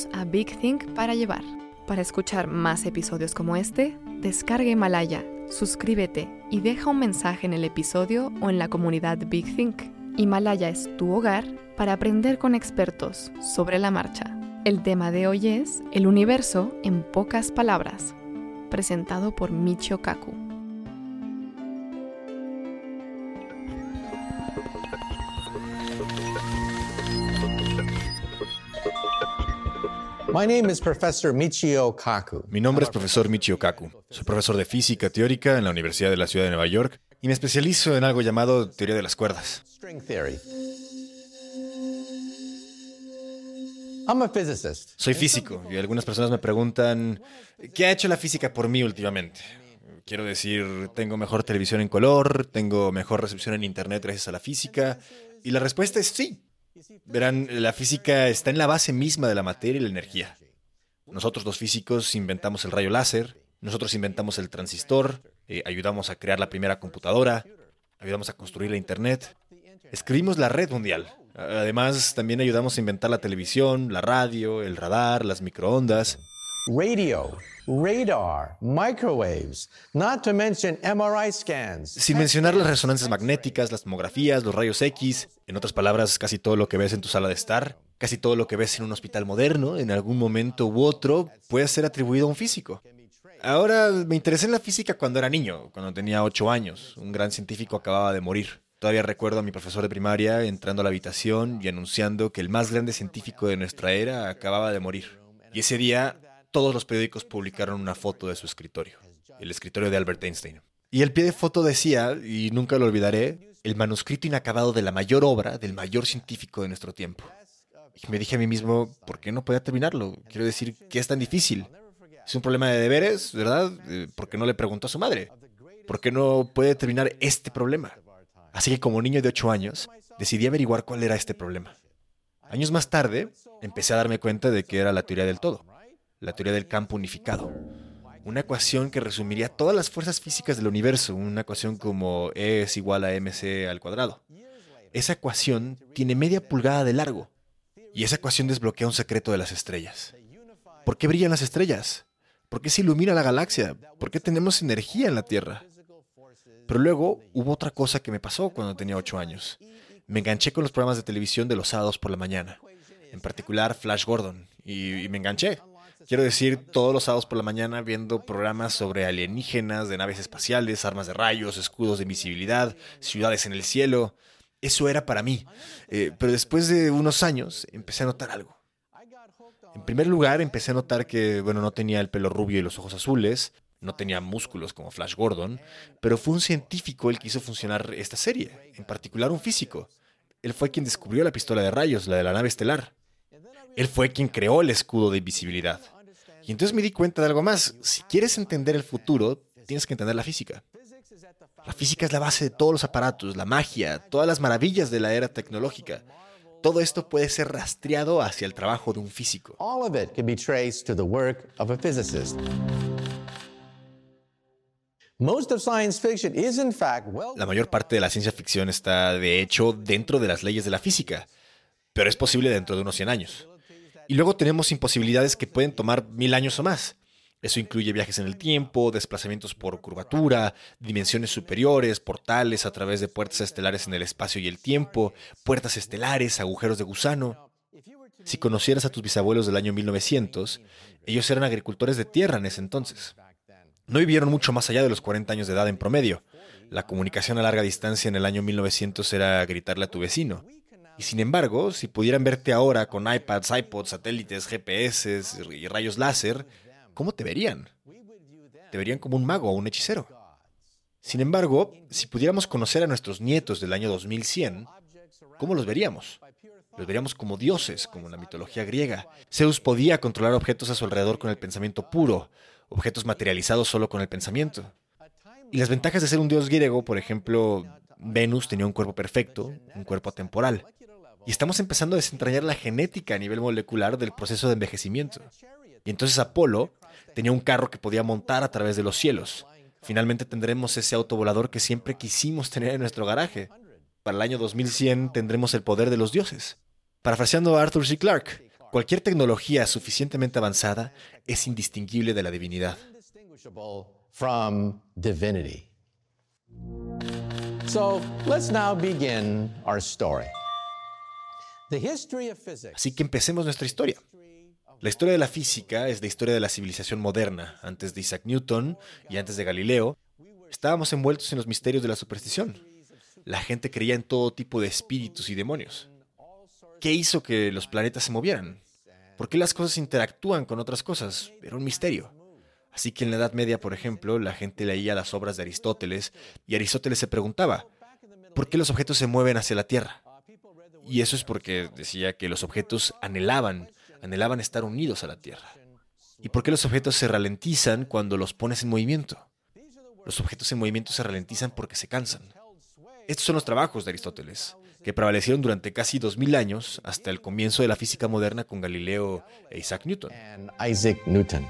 Bienvenidos a Big Think para llevar. Para escuchar más episodios como este, descarga Himalaya, suscríbete y deja un mensaje en el episodio o en la comunidad Big Think. Himalaya es tu hogar para aprender con expertos sobre la marcha. El tema de hoy es El universo en pocas palabras, presentado por Michio Kaku. My name is Professor Michio Kaku. Mi nombre es profesor Michio Kaku. Soy profesor de física teórica en la Universidad de la Ciudad de Nueva York y me especializo en algo llamado teoría de las cuerdas. String theory. I'm a physicist. Soy físico y algunas personas me preguntan, ¿qué ha hecho la física por mí últimamente? Quiero decir, tengo mejor televisión en color, tengo mejor recepción en Internet gracias a la física. Y la respuesta es sí. Verán, la física está en la base misma de la materia y la energía. Nosotros los físicos inventamos el rayo láser, nosotros inventamos el transistor, eh, ayudamos a crear la primera computadora, ayudamos a construir la Internet, escribimos la red mundial. Además, también ayudamos a inventar la televisión, la radio, el radar, las microondas. Radio, radar, microwaves, not to mention MRI scans. Sin mencionar las resonancias magnéticas, las tomografías, los rayos X, en otras palabras, casi todo lo que ves en tu sala de estar, casi todo lo que ves en un hospital moderno, en algún momento u otro, puede ser atribuido a un físico. Ahora, me interesé en la física cuando era niño, cuando tenía 8 años. Un gran científico acababa de morir. Todavía recuerdo a mi profesor de primaria entrando a la habitación y anunciando que el más grande científico de nuestra era acababa de morir. Y ese día todos los periódicos publicaron una foto de su escritorio, el escritorio de Albert Einstein. Y el pie de foto decía, y nunca lo olvidaré, el manuscrito inacabado de la mayor obra del mayor científico de nuestro tiempo. Y me dije a mí mismo, ¿por qué no podía terminarlo? Quiero decir, ¿qué es tan difícil? Es un problema de deberes, ¿verdad? Eh, ¿Por qué no le preguntó a su madre? ¿Por qué no puede terminar este problema? Así que como niño de 8 años, decidí averiguar cuál era este problema. Años más tarde, empecé a darme cuenta de que era la teoría del todo la teoría del campo unificado. Una ecuación que resumiría todas las fuerzas físicas del universo, una ecuación como E es igual a mc al cuadrado. Esa ecuación tiene media pulgada de largo, y esa ecuación desbloquea un secreto de las estrellas. ¿Por qué brillan las estrellas? ¿Por qué se ilumina la galaxia? ¿Por qué tenemos energía en la Tierra? Pero luego hubo otra cosa que me pasó cuando tenía 8 años. Me enganché con los programas de televisión de los sábados por la mañana, en particular Flash Gordon, y, y me enganché. Quiero decir, todos los sábados por la mañana viendo programas sobre alienígenas, de naves espaciales, armas de rayos, escudos de invisibilidad, ciudades en el cielo. Eso era para mí. Eh, pero después de unos años empecé a notar algo. En primer lugar, empecé a notar que, bueno, no tenía el pelo rubio y los ojos azules, no tenía músculos como Flash Gordon, pero fue un científico el que hizo funcionar esta serie, en particular un físico. Él fue quien descubrió la pistola de rayos, la de la nave estelar. Él fue quien creó el escudo de invisibilidad. Y entonces me di cuenta de algo más. Si quieres entender el futuro, tienes que entender la física. La física es la base de todos los aparatos, la magia, todas las maravillas de la era tecnológica. Todo esto puede ser rastreado hacia el trabajo de un físico. All of it can be traced to the work of a physicist. Most of science fiction is in fact well La mayor parte de la ciencia ficción está, de hecho, dentro de las leyes de la física, pero es posible dentro de unos 100 años. Y luego tenemos imposibilidades que pueden tomar mil años o más. Eso incluye viajes en el tiempo, desplazamientos por curvatura, dimensiones superiores, portales a través de puertas estelares en el espacio y el tiempo, puertas estelares, agujeros de gusano. Si conocieras a tus bisabuelos del año 1900, ellos eran agricultores de tierra en ese entonces. No vivieron mucho más allá de los 40 años de edad en promedio. La comunicación a larga distancia en el año 1900 era gritarle a tu vecino. Y sin embargo, si pudieran verte ahora con iPads, iPods, satélites, GPS y rayos láser, ¿cómo te verían? Te verían como un mago o un hechicero. Sin embargo, si pudiéramos conocer a nuestros nietos del año 2100, ¿cómo los veríamos? Los veríamos como dioses, como en la mitología griega. Zeus podía controlar objetos a su alrededor con el pensamiento puro, objetos materializados solo con el pensamiento. Y las ventajas de ser un dios griego, por ejemplo, Venus tenía un cuerpo perfecto, un cuerpo atemporal. Y estamos empezando a desentrañar la genética a nivel molecular del proceso de envejecimiento. Y entonces Apolo tenía un carro que podía montar a través de los cielos. Finalmente tendremos ese autovolador que siempre quisimos tener en nuestro garaje. Para el año 2100 tendremos el poder de los dioses. Parafraseando a Arthur C. Clarke, cualquier tecnología suficientemente avanzada es indistinguible de la divinidad. From divinity. So let's now begin our story. Así que empecemos nuestra historia. La historia de la física es la historia de la civilización moderna. Antes de Isaac Newton y antes de Galileo, estábamos envueltos en los misterios de la superstición. La gente creía en todo tipo de espíritus y demonios. ¿Qué hizo que los planetas se movieran? ¿Por qué las cosas interactúan con otras cosas? Era un misterio. Así que en la Edad Media, por ejemplo, la gente leía las obras de Aristóteles y Aristóteles se preguntaba, ¿por qué los objetos se mueven hacia la Tierra? Y eso es porque decía que los objetos anhelaban anhelaban estar unidos a la Tierra. ¿Y por qué los objetos se ralentizan cuando los pones en movimiento? Los objetos en movimiento se ralentizan porque se cansan. Estos son los trabajos de Aristóteles, que prevalecieron durante casi 2000 años hasta el comienzo de la física moderna con Galileo e Isaac Newton. Isaac Newton.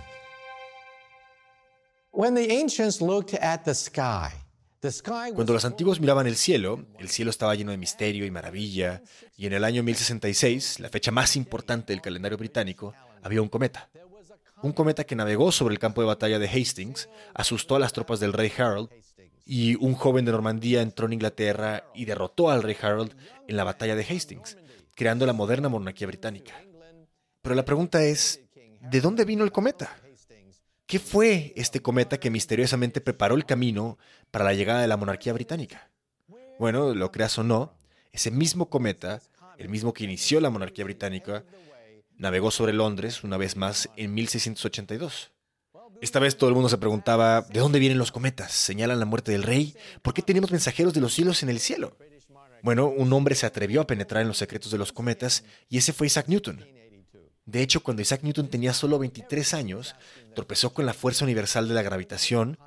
When the ancients looked at the sky, cuando los antiguos miraban el cielo, el cielo estaba lleno de misterio y maravilla, y en el año 1066, la fecha más importante del calendario británico, había un cometa. Un cometa que navegó sobre el campo de batalla de Hastings, asustó a las tropas del rey Harold, y un joven de Normandía entró en Inglaterra y derrotó al rey Harold en la batalla de Hastings, creando la moderna monarquía británica. Pero la pregunta es, ¿de dónde vino el cometa? ¿Qué fue este cometa que misteriosamente preparó el camino para la llegada de la monarquía británica? Bueno, lo creas o no, ese mismo cometa, el mismo que inició la monarquía británica, navegó sobre Londres una vez más en 1682. Esta vez todo el mundo se preguntaba, ¿de dónde vienen los cometas? ¿Señalan la muerte del rey? ¿Por qué tenemos mensajeros de los cielos en el cielo? Bueno, un hombre se atrevió a penetrar en los secretos de los cometas y ese fue Isaac Newton. De hecho, cuando Isaac Newton tenía solo 23 años, tropezó con la fuerza universal de la gravitación.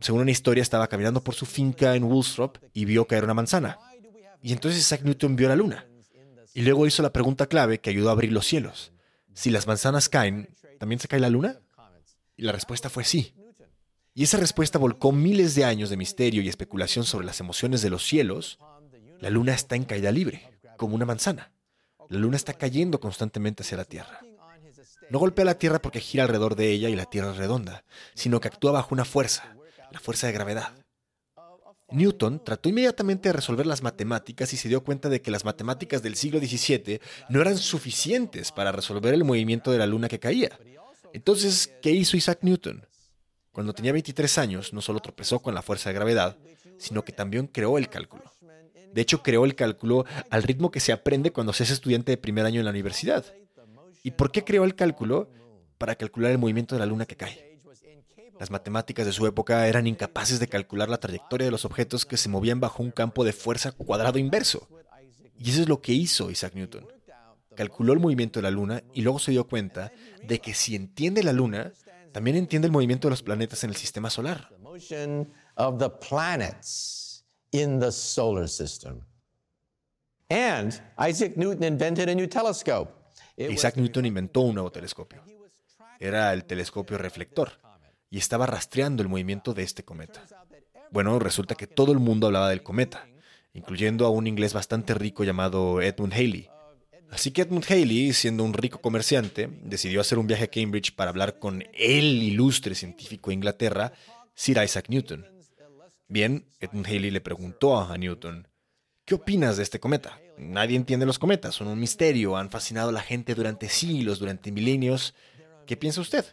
Según una historia, estaba caminando por su finca en Woolstrop y vio caer una manzana. Y entonces Isaac Newton vio la luna. Y luego hizo la pregunta clave que ayudó a abrir los cielos. Si las manzanas caen, ¿también se cae la luna? Y la respuesta fue sí. Y esa respuesta volcó miles de años de misterio y especulación sobre las emociones de los cielos. La luna está en caída libre, como una manzana. La luna está cayendo constantemente hacia la Tierra. No golpea la Tierra porque gira alrededor de ella y la Tierra es redonda, sino que actúa bajo una fuerza, la fuerza de gravedad. Newton trató inmediatamente de resolver las matemáticas y se dio cuenta de que las matemáticas del siglo XVII no eran suficientes para resolver el movimiento de la luna que caía. Entonces, ¿qué hizo Isaac Newton? Cuando tenía 23 años, no solo tropezó con la fuerza de gravedad, sino que también creó el cálculo. De hecho, creó el cálculo al ritmo que se aprende cuando se es estudiante de primer año en la universidad. ¿Y por qué creó el cálculo? Para calcular el movimiento de la luna que cae. Las matemáticas de su época eran incapaces de calcular la trayectoria de los objetos que se movían bajo un campo de fuerza cuadrado inverso. Y eso es lo que hizo Isaac Newton. Calculó el movimiento de la luna y luego se dio cuenta de que si entiende la luna, también entiende el movimiento de los planetas en el sistema solar in the solar system. And Isaac Newton invented a new telescope. Isaac Newton inventó un nuevo telescopio. Era el telescopio reflector y estaba rastreando el movimiento de este cometa. Bueno, resulta que todo el mundo hablaba del cometa, incluyendo a un inglés bastante rico llamado Edmund Halley. Así que Edmund Halley, siendo un rico comerciante, decidió hacer un viaje a Cambridge para hablar con el ilustre científico de Inglaterra, Sir Isaac Newton. Bien, Edmund Halley le preguntó a Newton, ¿qué opinas de este cometa? Nadie entiende los cometas, son un misterio, han fascinado a la gente durante siglos, durante milenios. ¿Qué piensa usted?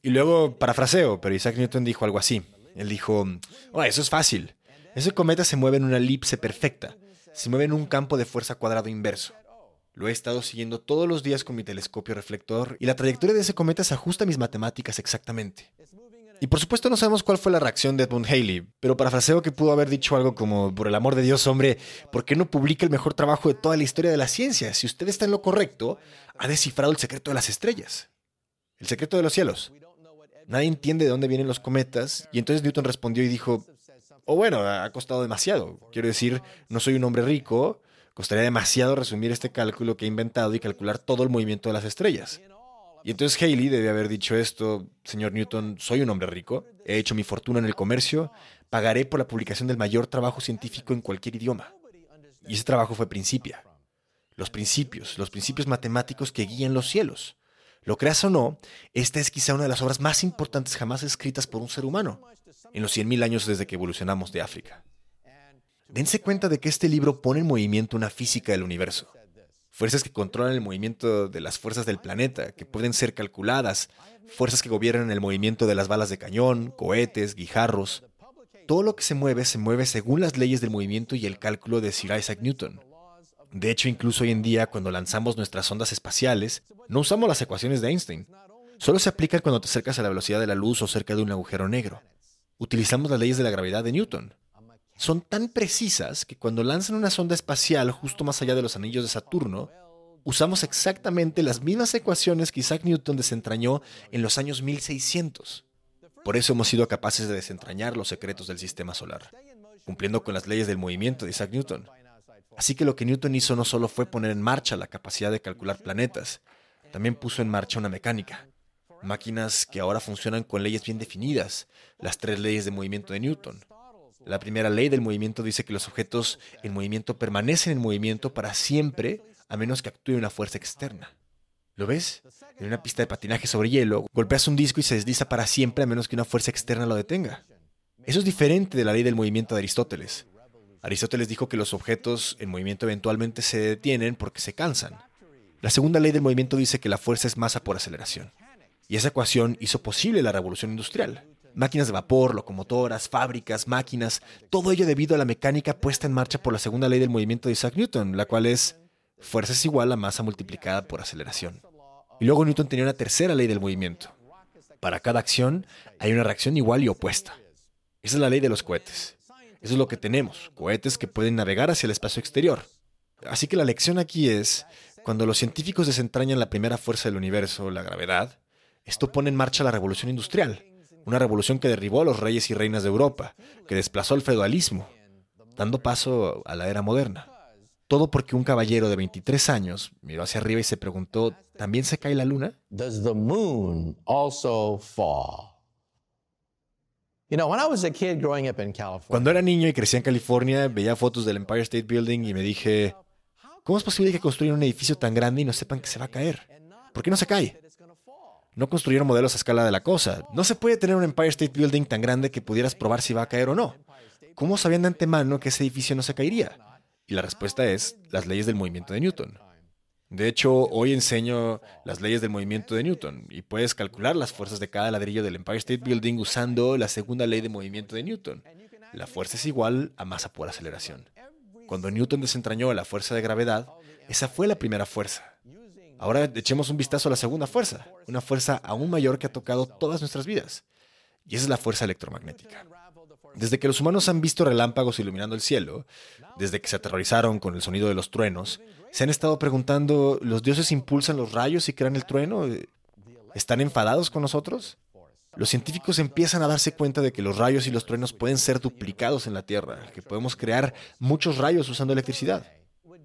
Y luego, parafraseo, pero Isaac Newton dijo algo así. Él dijo, oh, eso es fácil. Ese cometa se mueve en una elipse perfecta. Se mueve en un campo de fuerza cuadrado inverso. Lo he estado siguiendo todos los días con mi telescopio reflector y la trayectoria de ese cometa se ajusta a mis matemáticas exactamente. Y por supuesto no sabemos cuál fue la reacción de Edmund Haley, pero parafraseo que pudo haber dicho algo como, por el amor de Dios, hombre, ¿por qué no publica el mejor trabajo de toda la historia de la ciencia? Si usted está en lo correcto, ha descifrado el secreto de las estrellas, el secreto de los cielos. Nadie entiende de dónde vienen los cometas, y entonces Newton respondió y dijo, oh bueno, ha costado demasiado. Quiero decir, no soy un hombre rico, costaría demasiado resumir este cálculo que he inventado y calcular todo el movimiento de las estrellas. Y entonces Haley debe haber dicho esto, señor Newton, soy un hombre rico, he hecho mi fortuna en el comercio, pagaré por la publicación del mayor trabajo científico en cualquier idioma. Y ese trabajo fue Principia. Los principios, los principios matemáticos que guían los cielos. Lo creas o no, esta es quizá una de las obras más importantes jamás escritas por un ser humano, en los 100.000 años desde que evolucionamos de África. Dense cuenta de que este libro pone en movimiento una física del universo fuerzas que controlan el movimiento de las fuerzas del planeta, que pueden ser calculadas, fuerzas que gobiernan el movimiento de las balas de cañón, cohetes, guijarros. Todo lo que se mueve se mueve según las leyes del movimiento y el cálculo de Sir Isaac Newton. De hecho, incluso hoy en día, cuando lanzamos nuestras ondas espaciales, no usamos las ecuaciones de Einstein. Solo se aplican cuando te acercas a la velocidad de la luz o cerca de un agujero negro. Utilizamos las leyes de la gravedad de Newton son tan precisas que cuando lanzan una sonda espacial justo más allá de los anillos de Saturno, usamos exactamente las mismas ecuaciones que Isaac Newton desentrañó en los años 1600. Por eso hemos sido capaces de desentrañar los secretos del sistema solar, cumpliendo con las leyes del movimiento de Isaac Newton. Así que lo que Newton hizo no solo fue poner en marcha la capacidad de calcular planetas, también puso en marcha una mecánica, máquinas que ahora funcionan con leyes bien definidas, las tres leyes de movimiento de Newton. La primera ley del movimiento dice que los objetos en movimiento permanecen en movimiento para siempre a menos que actúe una fuerza externa. ¿Lo ves? En una pista de patinaje sobre hielo, golpeas un disco y se desliza para siempre a menos que una fuerza externa lo detenga. Eso es diferente de la ley del movimiento de Aristóteles. Aristóteles dijo que los objetos en movimiento eventualmente se detienen porque se cansan. La segunda ley del movimiento dice que la fuerza es masa por aceleración. Y esa ecuación hizo posible la revolución industrial máquinas de vapor, locomotoras, fábricas, máquinas, todo ello debido a la mecánica puesta en marcha por la segunda ley del movimiento de Isaac Newton, la cual es fuerza es igual a masa multiplicada por aceleración. Y luego Newton tenía una tercera ley del movimiento. Para cada acción hay una reacción igual y opuesta. Esa es la ley de los cohetes. Eso es lo que tenemos, cohetes que pueden navegar hacia el espacio exterior. Así que la lección aquí es, cuando los científicos desentrañan la primera fuerza del universo, la gravedad, esto pone en marcha la revolución industrial, una revolución que derribó a los reyes y reinas de Europa, que desplazó el feudalismo, dando paso a la era moderna. Todo porque un caballero de 23 años miró hacia arriba y se preguntó, ¿también se cae la luna? Cuando era niño y crecía en California, veía fotos del Empire State Building y me dije, ¿cómo es posible que construyan un edificio tan grande y no sepan que se va a caer? ¿Por qué no se cae? No construyeron modelos a escala de la cosa. No se puede tener un Empire State Building tan grande que pudieras probar si va a caer o no. ¿Cómo sabían de antemano que ese edificio no se caería? Y la respuesta es las leyes del movimiento de Newton. De hecho, hoy enseño las leyes del movimiento de Newton y puedes calcular las fuerzas de cada ladrillo del Empire State Building usando la segunda ley de movimiento de Newton. La fuerza es igual a masa por aceleración. Cuando Newton desentrañó la fuerza de gravedad, esa fue la primera fuerza. Ahora echemos un vistazo a la segunda fuerza, una fuerza aún mayor que ha tocado todas nuestras vidas. Y esa es la fuerza electromagnética. Desde que los humanos han visto relámpagos iluminando el cielo, desde que se aterrorizaron con el sonido de los truenos, se han estado preguntando, ¿los dioses impulsan los rayos y crean el trueno? ¿Están enfadados con nosotros? Los científicos empiezan a darse cuenta de que los rayos y los truenos pueden ser duplicados en la Tierra, que podemos crear muchos rayos usando electricidad.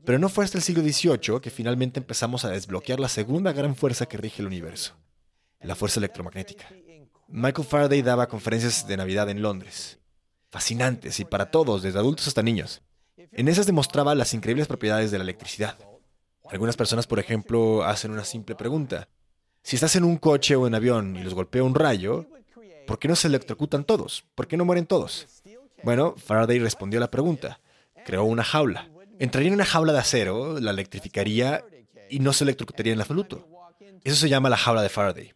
Pero no fue hasta el siglo XVIII que finalmente empezamos a desbloquear la segunda gran fuerza que rige el universo, la fuerza electromagnética. Michael Faraday daba conferencias de Navidad en Londres, fascinantes y para todos, desde adultos hasta niños. En esas demostraba las increíbles propiedades de la electricidad. Algunas personas, por ejemplo, hacen una simple pregunta. Si estás en un coche o en avión y los golpea un rayo, ¿por qué no se electrocutan todos? ¿Por qué no mueren todos? Bueno, Faraday respondió a la pregunta. Creó una jaula entraría en una jaula de acero, la electrificaría y no se electrocutaría en absoluto. Eso se llama la jaula de Faraday.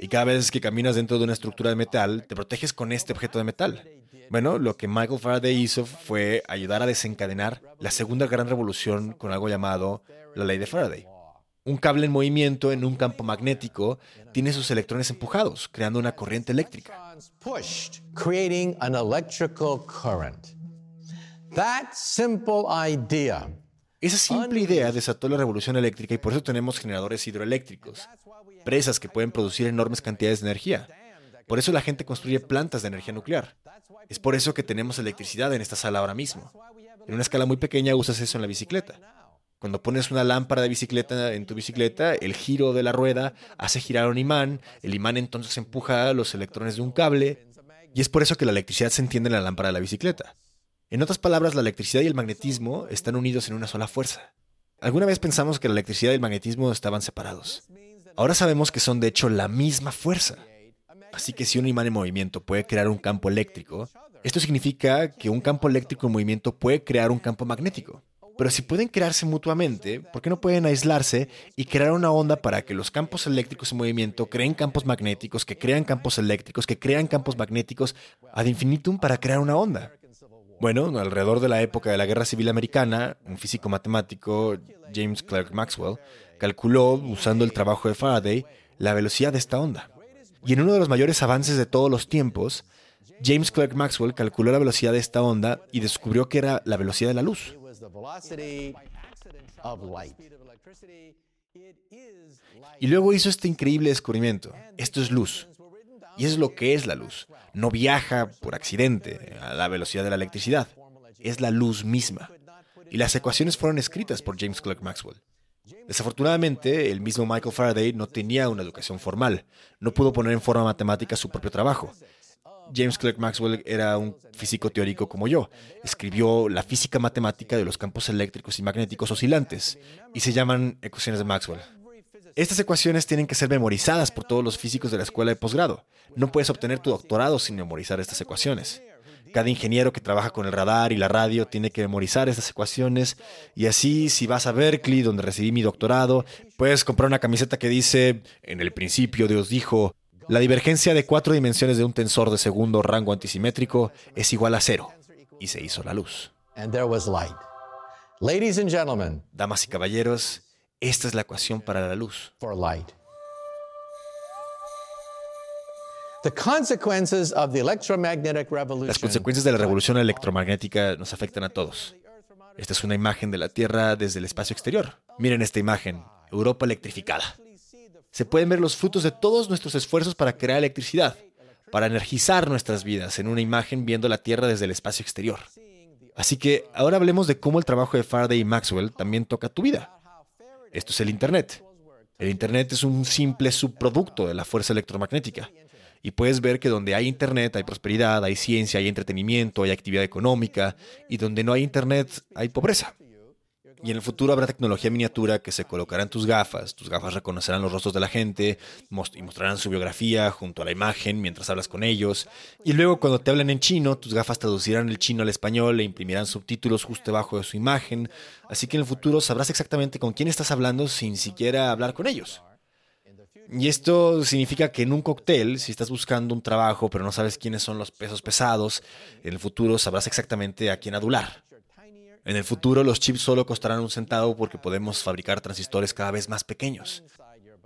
Y cada vez que caminas dentro de una estructura de metal, te proteges con este objeto de metal. Bueno, lo que Michael Faraday hizo fue ayudar a desencadenar la segunda gran revolución con algo llamado la ley de Faraday. Un cable en movimiento en un campo magnético tiene sus electrones empujados, creando una corriente eléctrica. That simple idea Esa simple idea desató la revolución eléctrica y por eso tenemos generadores hidroeléctricos, presas que pueden producir enormes cantidades de energía. Por eso la gente construye plantas de energía nuclear. Es por eso que tenemos electricidad en esta sala ahora mismo. En una escala muy pequeña usas eso en la bicicleta. Cuando pones una lámpara de bicicleta en tu bicicleta, el giro de la rueda hace girar un imán, el imán entonces empuja los electrones de un cable, y es por eso que la electricidad se entiende en la lámpara de la bicicleta. En otras palabras, la electricidad y el magnetismo están unidos en una sola fuerza. Alguna vez pensamos que la electricidad y el magnetismo estaban separados. Ahora sabemos que son de hecho la misma fuerza. Así que si un imán en movimiento puede crear un campo eléctrico, esto significa que un campo eléctrico en movimiento puede crear un campo magnético. Pero si pueden crearse mutuamente, ¿por qué no pueden aislarse y crear una onda para que los campos eléctricos en movimiento creen campos magnéticos, que crean campos eléctricos, que crean campos magnéticos ad infinitum para crear una onda? Bueno, alrededor de la época de la Guerra Civil Americana, un físico matemático, James Clerk Maxwell, calculó, usando el trabajo de Faraday, la velocidad de esta onda. Y en uno de los mayores avances de todos los tiempos, James Clerk Maxwell calculó la velocidad de esta onda y descubrió que era la velocidad de la luz. Y luego hizo este increíble descubrimiento. Esto es luz. Y es lo que es la luz. No viaja por accidente a la velocidad de la electricidad. Es la luz misma. Y las ecuaciones fueron escritas por James Clerk Maxwell. Desafortunadamente, el mismo Michael Faraday no tenía una educación formal. No pudo poner en forma matemática su propio trabajo. James Clerk Maxwell era un físico teórico como yo. Escribió la física matemática de los campos eléctricos y magnéticos oscilantes, y se llaman ecuaciones de Maxwell. Estas ecuaciones tienen que ser memorizadas por todos los físicos de la escuela de posgrado. No puedes obtener tu doctorado sin memorizar estas ecuaciones. Cada ingeniero que trabaja con el radar y la radio tiene que memorizar estas ecuaciones. Y así, si vas a Berkeley, donde recibí mi doctorado, puedes comprar una camiseta que dice, en el principio Dios dijo, la divergencia de cuatro dimensiones de un tensor de segundo rango antisimétrico es igual a cero. Y se hizo la luz. Damas y caballeros, esta es la ecuación para la luz. Las consecuencias de la revolución electromagnética nos afectan a todos. Esta es una imagen de la Tierra desde el espacio exterior. Miren esta imagen, Europa electrificada. Se pueden ver los frutos de todos nuestros esfuerzos para crear electricidad, para energizar nuestras vidas en una imagen viendo la Tierra desde el espacio exterior. Así que ahora hablemos de cómo el trabajo de Faraday y Maxwell también toca tu vida. Esto es el Internet. El Internet es un simple subproducto de la fuerza electromagnética. Y puedes ver que donde hay Internet hay prosperidad, hay ciencia, hay entretenimiento, hay actividad económica, y donde no hay Internet hay pobreza. Y en el futuro habrá tecnología miniatura que se colocará en tus gafas. Tus gafas reconocerán los rostros de la gente y mostrarán su biografía junto a la imagen mientras hablas con ellos. Y luego cuando te hablan en chino, tus gafas traducirán el chino al español e imprimirán subtítulos justo debajo de su imagen. Así que en el futuro sabrás exactamente con quién estás hablando sin siquiera hablar con ellos. Y esto significa que en un cóctel, si estás buscando un trabajo pero no sabes quiénes son los pesos pesados, en el futuro sabrás exactamente a quién adular. En el futuro los chips solo costarán un centavo porque podemos fabricar transistores cada vez más pequeños.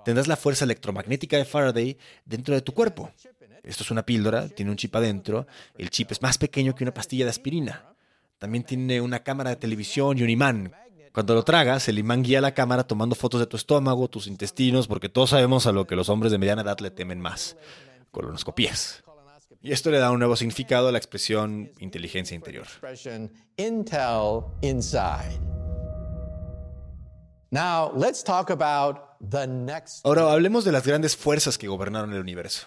Tendrás la fuerza electromagnética de Faraday dentro de tu cuerpo. Esto es una píldora, tiene un chip adentro. El chip es más pequeño que una pastilla de aspirina. También tiene una cámara de televisión y un imán cuando lo tragas, el imán guía la cámara tomando fotos de tu estómago, tus intestinos, porque todos sabemos a lo que los hombres de mediana edad le temen más, colonoscopías. Y esto le da un nuevo significado a la expresión inteligencia interior. Ahora hablemos de las grandes fuerzas que gobernaron el universo.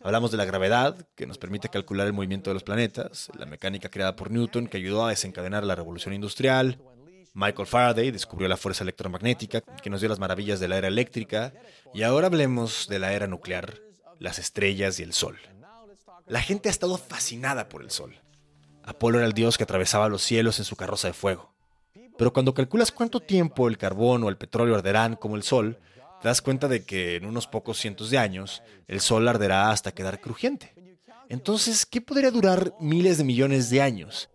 Hablamos de la gravedad, que nos permite calcular el movimiento de los planetas, la mecánica creada por Newton, que ayudó a desencadenar la revolución industrial, Michael Faraday descubrió la fuerza electromagnética, que nos dio las maravillas de la era eléctrica, y ahora hablemos de la era nuclear, las estrellas y el Sol. La gente ha estado fascinada por el Sol. Apolo era el dios que atravesaba los cielos en su carroza de fuego. Pero cuando calculas cuánto tiempo el carbón o el petróleo arderán como el Sol, te das cuenta de que en unos pocos cientos de años el Sol arderá hasta quedar crujiente. Entonces, ¿qué podría durar miles de millones de años?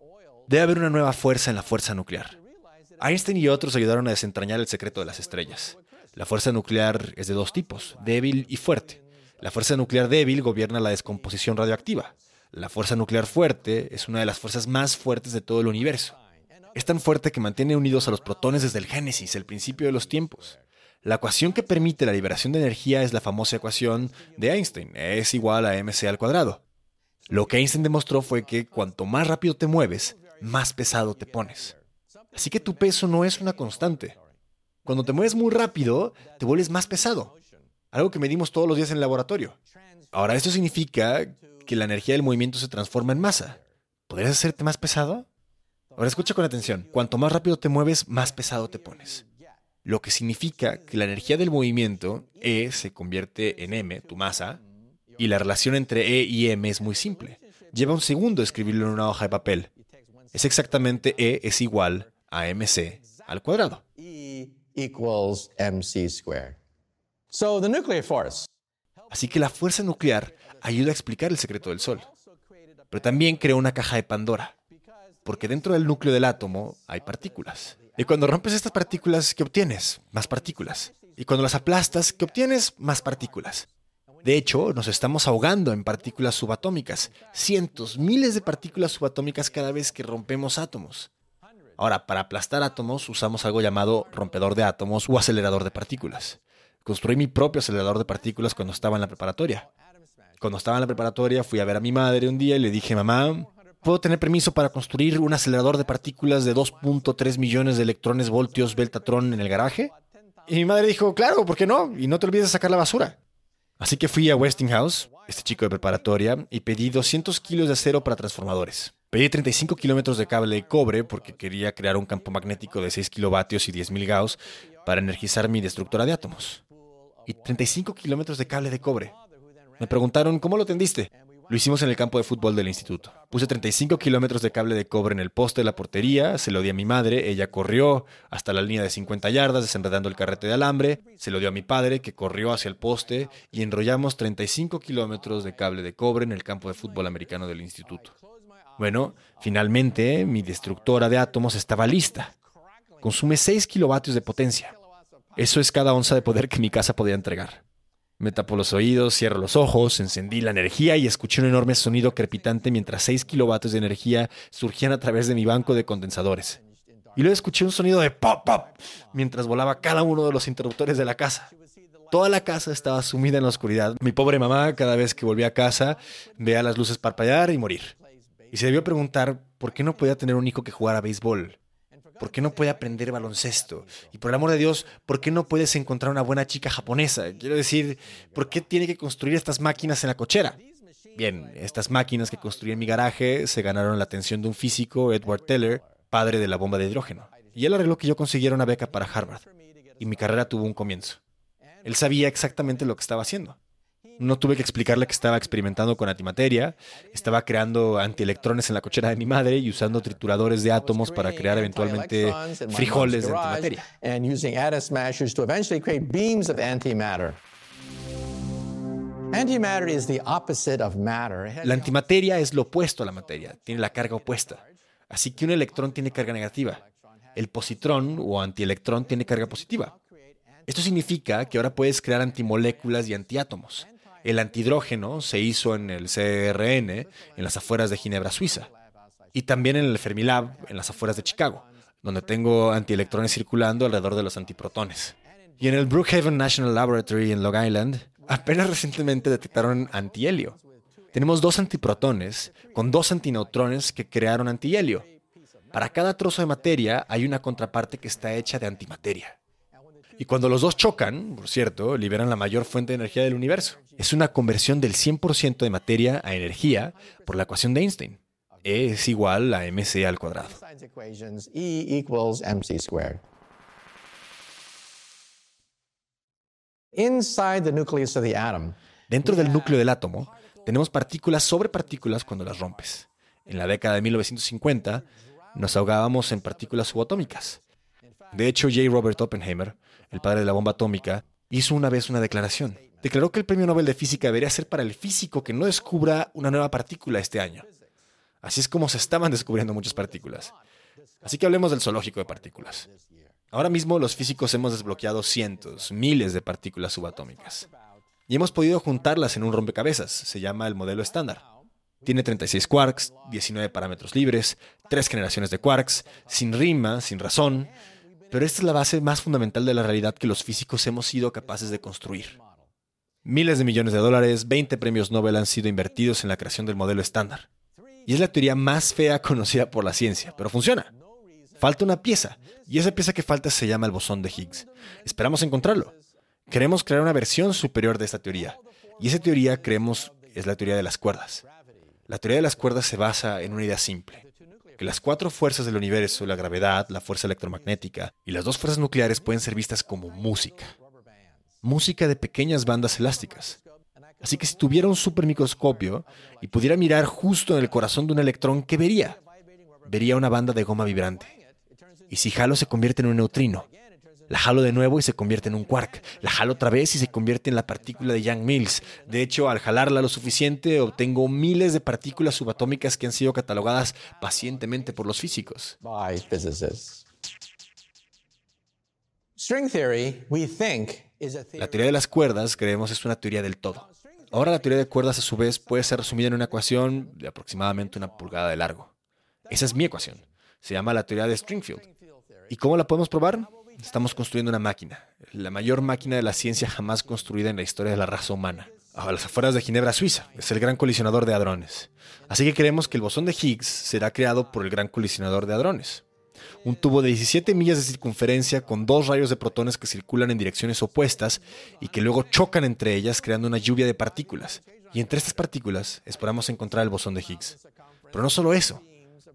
Debe haber una nueva fuerza en la fuerza nuclear. Einstein y otros ayudaron a desentrañar el secreto de las estrellas. La fuerza nuclear es de dos tipos, débil y fuerte. La fuerza nuclear débil gobierna la descomposición radioactiva. La fuerza nuclear fuerte es una de las fuerzas más fuertes de todo el universo. Es tan fuerte que mantiene unidos a los protones desde el Génesis, el principio de los tiempos. La ecuación que permite la liberación de energía es la famosa ecuación de Einstein, es igual a mc al cuadrado. Lo que Einstein demostró fue que cuanto más rápido te mueves, más pesado te pones. Así que tu peso no es una constante. Cuando te mueves muy rápido, te vuelves más pesado. Algo que medimos todos los días en el laboratorio. Ahora, esto significa que la energía del movimiento se transforma en masa. ¿Podrías hacerte más pesado? Ahora escucha con atención. Cuanto más rápido te mueves, más pesado te pones. Lo que significa que la energía del movimiento, E, se convierte en M, tu masa, y la relación entre E y M es muy simple. Lleva un segundo escribirlo en una hoja de papel. Es exactamente E es igual a mc al cuadrado. E equals mc squared. So the nuclear force Así que la fuerza nuclear ayuda a explicar el secreto del Sol. Pero también creó una caja de Pandora, porque dentro del núcleo del átomo hay partículas. Y cuando rompes estas partículas, ¿qué obtienes? Más partículas. Y cuando las aplastas, ¿qué obtienes? Más partículas. De hecho, nos estamos ahogando en partículas subatómicas, cientos, miles de partículas subatómicas cada vez que rompemos átomos. Ahora, para aplastar átomos usamos algo llamado rompedor de átomos o acelerador de partículas. Construí mi propio acelerador de partículas cuando estaba en la preparatoria. Cuando estaba en la preparatoria fui a ver a mi madre un día y le dije, mamá, ¿puedo tener permiso para construir un acelerador de partículas de 2.3 millones de electrones voltios Beltatron en el garaje? Y mi madre dijo, claro, ¿por qué no? Y no te olvides de sacar la basura. Así que fui a Westinghouse, este chico de preparatoria, y pedí 200 kilos de acero para transformadores. Pedí 35 kilómetros de cable de cobre porque quería crear un campo magnético de 6 kilovatios y 10.000 gauss para energizar mi destructora de átomos. Y 35 kilómetros de cable de cobre. Me preguntaron, ¿cómo lo tendiste? Lo hicimos en el campo de fútbol del instituto. Puse 35 kilómetros de cable de cobre en el poste de la portería, se lo di a mi madre, ella corrió hasta la línea de 50 yardas desenredando el carrete de alambre, se lo dio a mi padre que corrió hacia el poste y enrollamos 35 kilómetros de cable de cobre en el campo de fútbol americano del instituto. Bueno, finalmente mi destructora de átomos estaba lista. Consume 6 kilovatios de potencia. Eso es cada onza de poder que mi casa podía entregar. Me tapo los oídos, cierro los ojos, encendí la energía y escuché un enorme sonido crepitante mientras 6 kilovatios de energía surgían a través de mi banco de condensadores. Y luego escuché un sonido de pop pop mientras volaba cada uno de los interruptores de la casa. Toda la casa estaba sumida en la oscuridad. Mi pobre mamá, cada vez que volvía a casa, veía las luces parpadear y morir. Y se debió preguntar por qué no podía tener un hijo que jugara béisbol. ¿Por qué no puede aprender baloncesto? Y por el amor de Dios, ¿por qué no puedes encontrar una buena chica japonesa? Quiero decir, ¿por qué tiene que construir estas máquinas en la cochera? Bien, estas máquinas que construí en mi garaje se ganaron la atención de un físico, Edward Teller, padre de la bomba de hidrógeno. Y él arregló que yo consiguiera una beca para Harvard. Y mi carrera tuvo un comienzo. Él sabía exactamente lo que estaba haciendo. No tuve que explicarle que estaba experimentando con antimateria, estaba creando antielectrones en la cochera de mi madre y usando trituradores de átomos para crear eventualmente frijoles de antimateria. La antimateria es lo opuesto a la materia, tiene la carga opuesta. Así que un electrón tiene carga negativa. El positrón o antielectrón tiene carga positiva. Esto significa que ahora puedes crear antimoléculas y antiátomos. El antihidrógeno se hizo en el CRN, en las afueras de Ginebra, Suiza. Y también en el Fermilab, en las afueras de Chicago, donde tengo antielectrones circulando alrededor de los antiprotones. Y en el Brookhaven National Laboratory en Long Island, apenas recientemente detectaron antihelio. Tenemos dos antiprotones con dos antineutrones que crearon antihelio. Para cada trozo de materia hay una contraparte que está hecha de antimateria. Y cuando los dos chocan, por cierto, liberan la mayor fuente de energía del universo. Es una conversión del 100% de materia a energía por la ecuación de Einstein. E es igual a mc al cuadrado. Dentro del núcleo del átomo, tenemos partículas sobre partículas cuando las rompes. En la década de 1950, nos ahogábamos en partículas subatómicas. De hecho, J. Robert Oppenheimer, el padre de la bomba atómica, hizo una vez una declaración. Declaró que el premio Nobel de Física debería ser para el físico que no descubra una nueva partícula este año. Así es como se estaban descubriendo muchas partículas. Así que hablemos del zoológico de partículas. Ahora mismo los físicos hemos desbloqueado cientos, miles de partículas subatómicas. Y hemos podido juntarlas en un rompecabezas. Se llama el modelo estándar. Tiene 36 quarks, 19 parámetros libres, tres generaciones de quarks, sin rima, sin razón. Pero esta es la base más fundamental de la realidad que los físicos hemos sido capaces de construir. Miles de millones de dólares, 20 premios Nobel han sido invertidos en la creación del modelo estándar. Y es la teoría más fea conocida por la ciencia, pero funciona. Falta una pieza, y esa pieza que falta se llama el bosón de Higgs. Esperamos encontrarlo. Queremos crear una versión superior de esta teoría, y esa teoría creemos es la teoría de las cuerdas. La teoría de las cuerdas se basa en una idea simple, que las cuatro fuerzas del universo, la gravedad, la fuerza electromagnética y las dos fuerzas nucleares pueden ser vistas como música. Música de pequeñas bandas elásticas. Así que si tuviera un supermicroscopio y pudiera mirar justo en el corazón de un electrón, ¿qué vería? Vería una banda de goma vibrante. Y si jalo se convierte en un neutrino, la jalo de nuevo y se convierte en un quark. La jalo otra vez y se convierte en la partícula de Young-Mills. De hecho, al jalarla lo suficiente, obtengo miles de partículas subatómicas que han sido catalogadas pacientemente por los físicos. La teoría de las cuerdas, creemos, es una teoría del todo. Ahora la teoría de cuerdas, a su vez, puede ser resumida en una ecuación de aproximadamente una pulgada de largo. Esa es mi ecuación. Se llama la teoría de Stringfield. ¿Y cómo la podemos probar? Estamos construyendo una máquina, la mayor máquina de la ciencia jamás construida en la historia de la raza humana. A las afueras de Ginebra, Suiza. Es el gran colisionador de hadrones. Así que creemos que el bosón de Higgs será creado por el gran colisionador de hadrones. Un tubo de 17 millas de circunferencia con dos rayos de protones que circulan en direcciones opuestas y que luego chocan entre ellas creando una lluvia de partículas. Y entre estas partículas esperamos encontrar el bosón de Higgs. Pero no solo eso,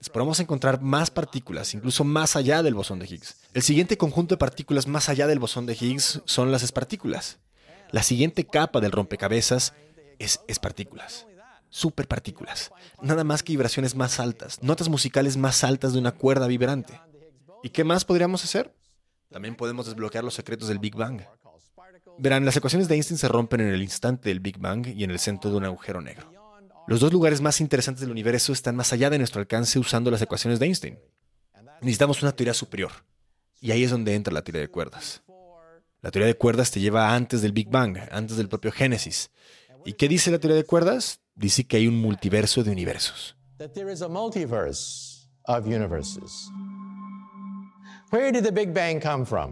Esperamos encontrar más partículas, incluso más allá del bosón de Higgs. El siguiente conjunto de partículas más allá del bosón de Higgs son las espartículas. La siguiente capa del rompecabezas es espartículas. Superpartículas. Nada más que vibraciones más altas, notas musicales más altas de una cuerda vibrante. ¿Y qué más podríamos hacer? También podemos desbloquear los secretos del Big Bang. Verán, las ecuaciones de Einstein se rompen en el instante del Big Bang y en el centro de un agujero negro. Los dos lugares más interesantes del universo están más allá de nuestro alcance usando las ecuaciones de Einstein. Necesitamos una teoría superior. Y ahí es donde entra la teoría de cuerdas. La teoría de cuerdas te lleva antes del Big Bang, antes del propio Génesis. ¿Y qué dice la teoría de cuerdas? Dice que hay un multiverso de universos.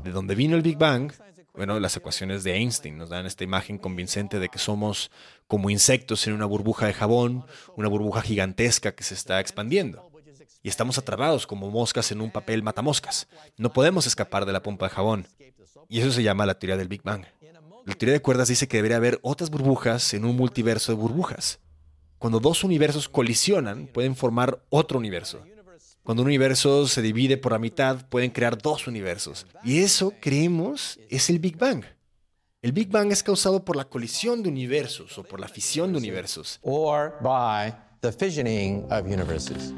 ¿De dónde vino el Big Bang? Bueno, las ecuaciones de Einstein nos dan esta imagen convincente de que somos como insectos en una burbuja de jabón, una burbuja gigantesca que se está expandiendo. Y estamos atrapados como moscas en un papel matamoscas. No podemos escapar de la pompa de jabón. Y eso se llama la teoría del Big Bang. La teoría de cuerdas dice que debería haber otras burbujas en un multiverso de burbujas. Cuando dos universos colisionan, pueden formar otro universo. Cuando un universo se divide por la mitad, pueden crear dos universos. Y eso, creemos, es el Big Bang. El Big Bang es causado por la colisión de universos o por la fisión de universos. Or by the fissioning of universes.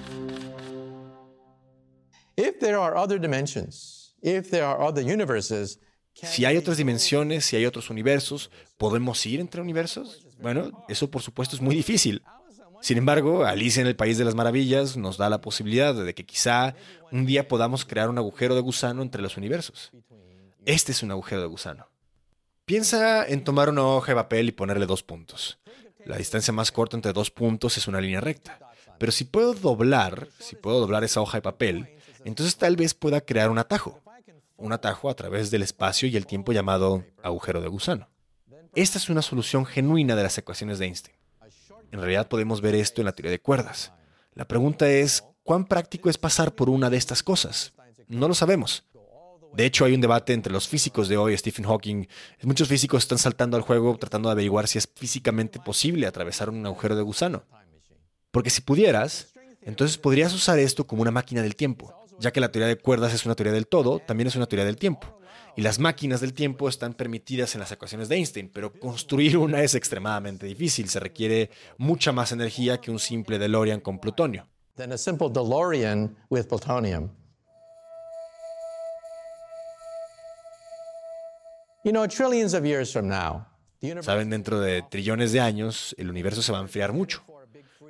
If there are other dimensions, if there are other universes, si hay otras dimensiones, si hay otros universos, ¿podemos ir entre universos? Bueno, eso por supuesto es muy difícil. Sin embargo, Alicia en el País de las Maravillas nos da la posibilidad de que quizá un día podamos crear un agujero de gusano entre los universos. Este es un agujero de gusano. Piensa en tomar una hoja de papel y ponerle dos puntos. La distancia más corta entre dos puntos es una línea recta. Pero si puedo doblar, si puedo doblar esa hoja de papel, entonces tal vez pueda crear un atajo. Un atajo a través del espacio y el tiempo llamado agujero de gusano. Esta es una solución genuina de las ecuaciones de Einstein. En realidad podemos ver esto en la teoría de cuerdas. La pregunta es, ¿cuán práctico es pasar por una de estas cosas? No lo sabemos. De hecho, hay un debate entre los físicos de hoy, Stephen Hawking. Muchos físicos están saltando al juego tratando de averiguar si es físicamente posible atravesar un agujero de gusano. Porque si pudieras, entonces podrías usar esto como una máquina del tiempo. Ya que la teoría de cuerdas es una teoría del todo, también es una teoría del tiempo y las máquinas del tiempo están permitidas en las ecuaciones de Einstein, pero construir una es extremadamente difícil, se requiere mucha más energía que un simple DeLorean con plutonio. Saben, dentro de trillones de años, el universo se va a enfriar mucho.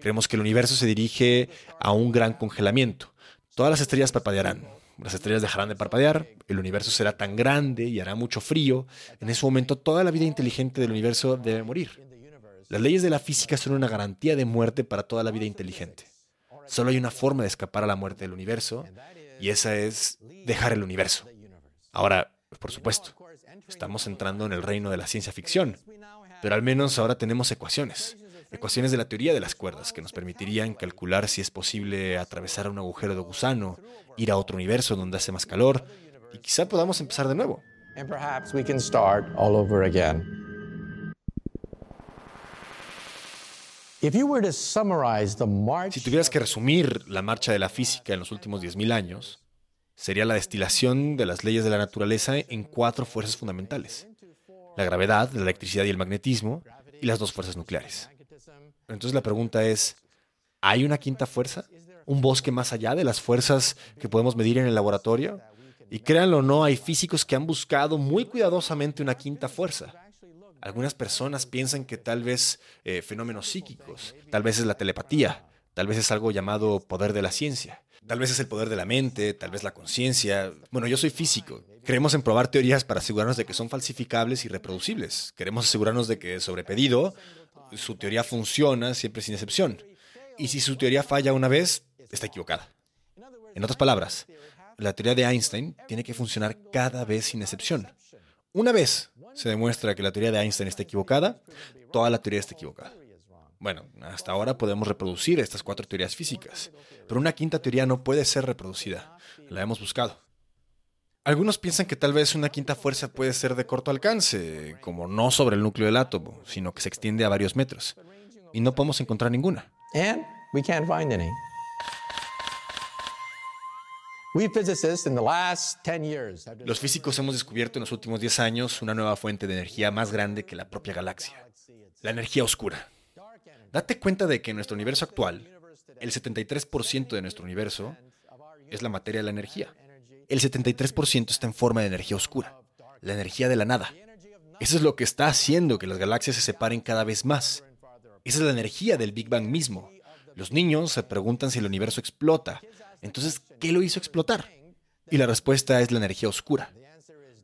Creemos que el universo se dirige a un gran congelamiento. Todas las estrellas parpadearán, Las estrellas dejarán de parpadear, el universo será tan grande y hará mucho frío. En ese momento toda la vida inteligente del universo debe morir. Las leyes de la física son una garantía de muerte para toda la vida inteligente. Solo hay una forma de escapar a la muerte del universo y esa es dejar el universo. Ahora, por supuesto, estamos entrando en el reino de la ciencia ficción, pero al menos ahora tenemos ecuaciones. Ecuaciones de la teoría de las cuerdas que nos permitirían calcular si es posible atravesar un agujero de gusano, ir a otro universo donde hace más calor y quizá podamos empezar de nuevo. Si tuvieras que resumir la marcha de la física en los últimos 10.000 años, sería la destilación de las leyes de la naturaleza en cuatro fuerzas fundamentales. La gravedad, la electricidad y el magnetismo, y las dos fuerzas nucleares. Entonces la pregunta es, ¿hay una quinta fuerza? ¿Un bosque más allá de las fuerzas que podemos medir en el laboratorio? Y créanlo o no, hay físicos que han buscado muy cuidadosamente una quinta fuerza. Algunas personas piensan que tal vez eh, fenómenos psíquicos, tal vez es la telepatía, tal vez es algo llamado poder de la ciencia, tal vez es el poder de la mente, tal vez la conciencia. Bueno, yo soy físico. Creemos en probar teorías para asegurarnos de que son falsificables y reproducibles. Queremos asegurarnos de que sobre pedido su teoría funciona siempre sin excepción. Y si su teoría falla una vez, está equivocada. En otras palabras, la teoría de Einstein tiene que funcionar cada vez sin excepción. Una vez se demuestra que la teoría de Einstein está equivocada, toda la teoría está equivocada. Bueno, hasta ahora podemos reproducir estas cuatro teorías físicas, pero una quinta teoría no puede ser reproducida. La hemos buscado. Algunos piensan que tal vez una quinta fuerza puede ser de corto alcance, como no sobre el núcleo del átomo, sino que se extiende a varios metros. Y no podemos encontrar ninguna. Los físicos hemos descubierto en los últimos 10 años una nueva fuente de energía más grande que la propia galaxia, la energía oscura. Date cuenta de que en nuestro universo actual, el 73% de nuestro universo es la materia de la energía el 73% está en forma de energía oscura, la energía de la nada. Eso es lo que está haciendo que las galaxias se separen cada vez más. Esa es la energía del Big Bang mismo. Los niños se preguntan si el universo explota. Entonces, ¿qué lo hizo explotar? Y la respuesta es la energía oscura.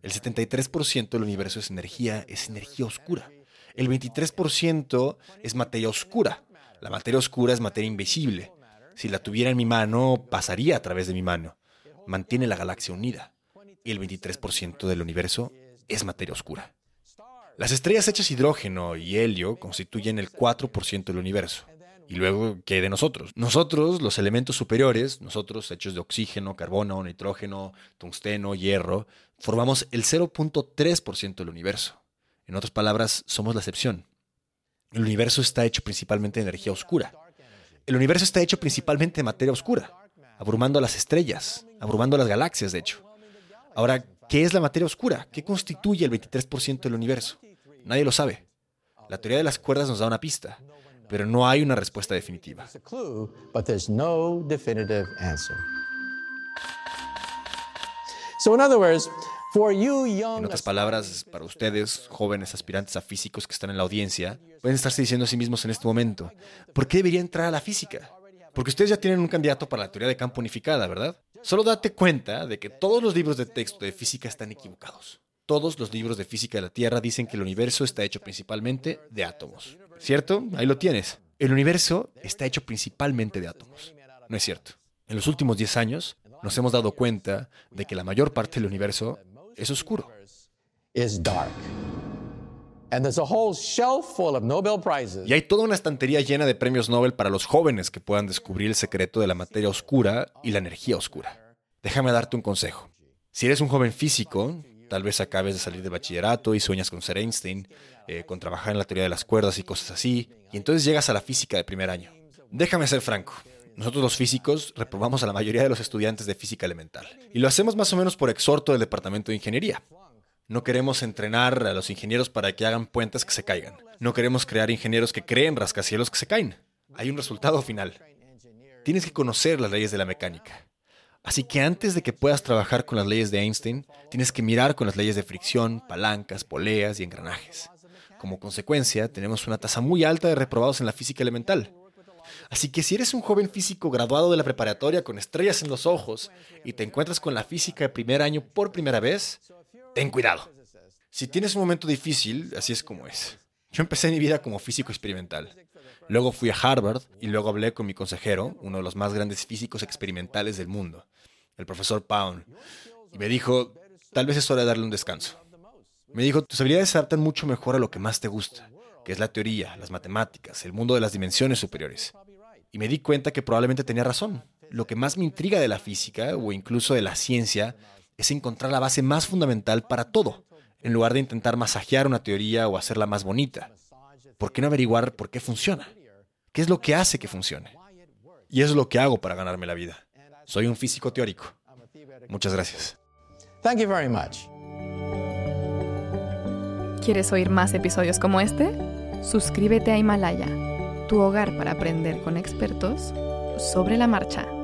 El 73% del universo es energía, es energía oscura. El 23% es materia oscura. La materia oscura es materia invisible. Si la tuviera en mi mano, pasaría a través de mi mano mantiene la galaxia unida y el 23% del universo es materia oscura. Las estrellas hechas hidrógeno y helio constituyen el 4% del universo. Y luego, ¿qué de nosotros? Nosotros, los elementos superiores, nosotros hechos de oxígeno, carbono, nitrógeno, tungsteno, hierro, formamos el 0.3% del universo. En otras palabras, somos la excepción. El universo está hecho principalmente de energía oscura. El universo está hecho principalmente de materia oscura abrumando las estrellas, abrumando las galaxias, de hecho. Ahora, ¿qué es la materia oscura? ¿Qué constituye el 23% del universo? Nadie lo sabe. La teoría de las cuerdas nos da una pista, pero no hay una respuesta definitiva. En otras palabras, para ustedes, jóvenes aspirantes a físicos que están en la audiencia, pueden estarse diciendo a sí mismos en este momento, ¿por qué debería entrar a la física? Porque ustedes ya tienen un candidato para la teoría de campo unificada, ¿verdad? Solo date cuenta de que todos los libros de texto de física están equivocados. Todos los libros de física de la Tierra dicen que el universo está hecho principalmente de átomos. ¿Cierto? Ahí lo tienes. El universo está hecho principalmente de átomos. No es cierto. En los últimos 10 años nos hemos dado cuenta de que la mayor parte del universo es oscuro. Es dark. Y hay toda una estantería llena de premios Nobel para los jóvenes que puedan descubrir el secreto de la materia oscura y la energía oscura. Déjame darte un consejo. Si eres un joven físico, tal vez acabes de salir de bachillerato y sueñas con ser Einstein, eh, con trabajar en la teoría de las cuerdas y cosas así, y entonces llegas a la física de primer año. Déjame ser franco. Nosotros los físicos reprobamos a la mayoría de los estudiantes de física elemental. Y lo hacemos más o menos por exhorto del Departamento de Ingeniería. No queremos entrenar a los ingenieros para que hagan puentes que se caigan. No queremos crear ingenieros que creen rascacielos que se caen. Hay un resultado final. Tienes que conocer las leyes de la mecánica. Así que antes de que puedas trabajar con las leyes de Einstein, tienes que mirar con las leyes de fricción, palancas, poleas y engranajes. Como consecuencia, tenemos una tasa muy alta de reprobados en la física elemental. Así que si eres un joven físico graduado de la preparatoria con estrellas en los ojos y te encuentras con la física de primer año por primera vez, ten cuidado. Si tienes un momento difícil, así es como es. Yo empecé mi vida como físico experimental. Luego fui a Harvard y luego hablé con mi consejero, uno de los más grandes físicos experimentales del mundo, el profesor Pound, y me dijo, tal vez es hora de darle un descanso. Me dijo, tus habilidades se adaptan mucho mejor a lo que más te gusta, que es la teoría, las matemáticas, el mundo de las dimensiones superiores. Y me di cuenta que probablemente tenía razón. Lo que más me intriga de la física, o incluso de la ciencia, es encontrar la base más fundamental para todo, en lugar de intentar masajear una teoría o hacerla más bonita. ¿Por qué no averiguar por qué funciona? ¿Qué es lo que hace que funcione? Y eso es lo que hago para ganarme la vida. Soy un físico teórico. Muchas gracias. Thank you very much. ¿Quieres oír más episodios como este? Suscríbete a Himalaya, tu hogar para aprender con expertos sobre la marcha.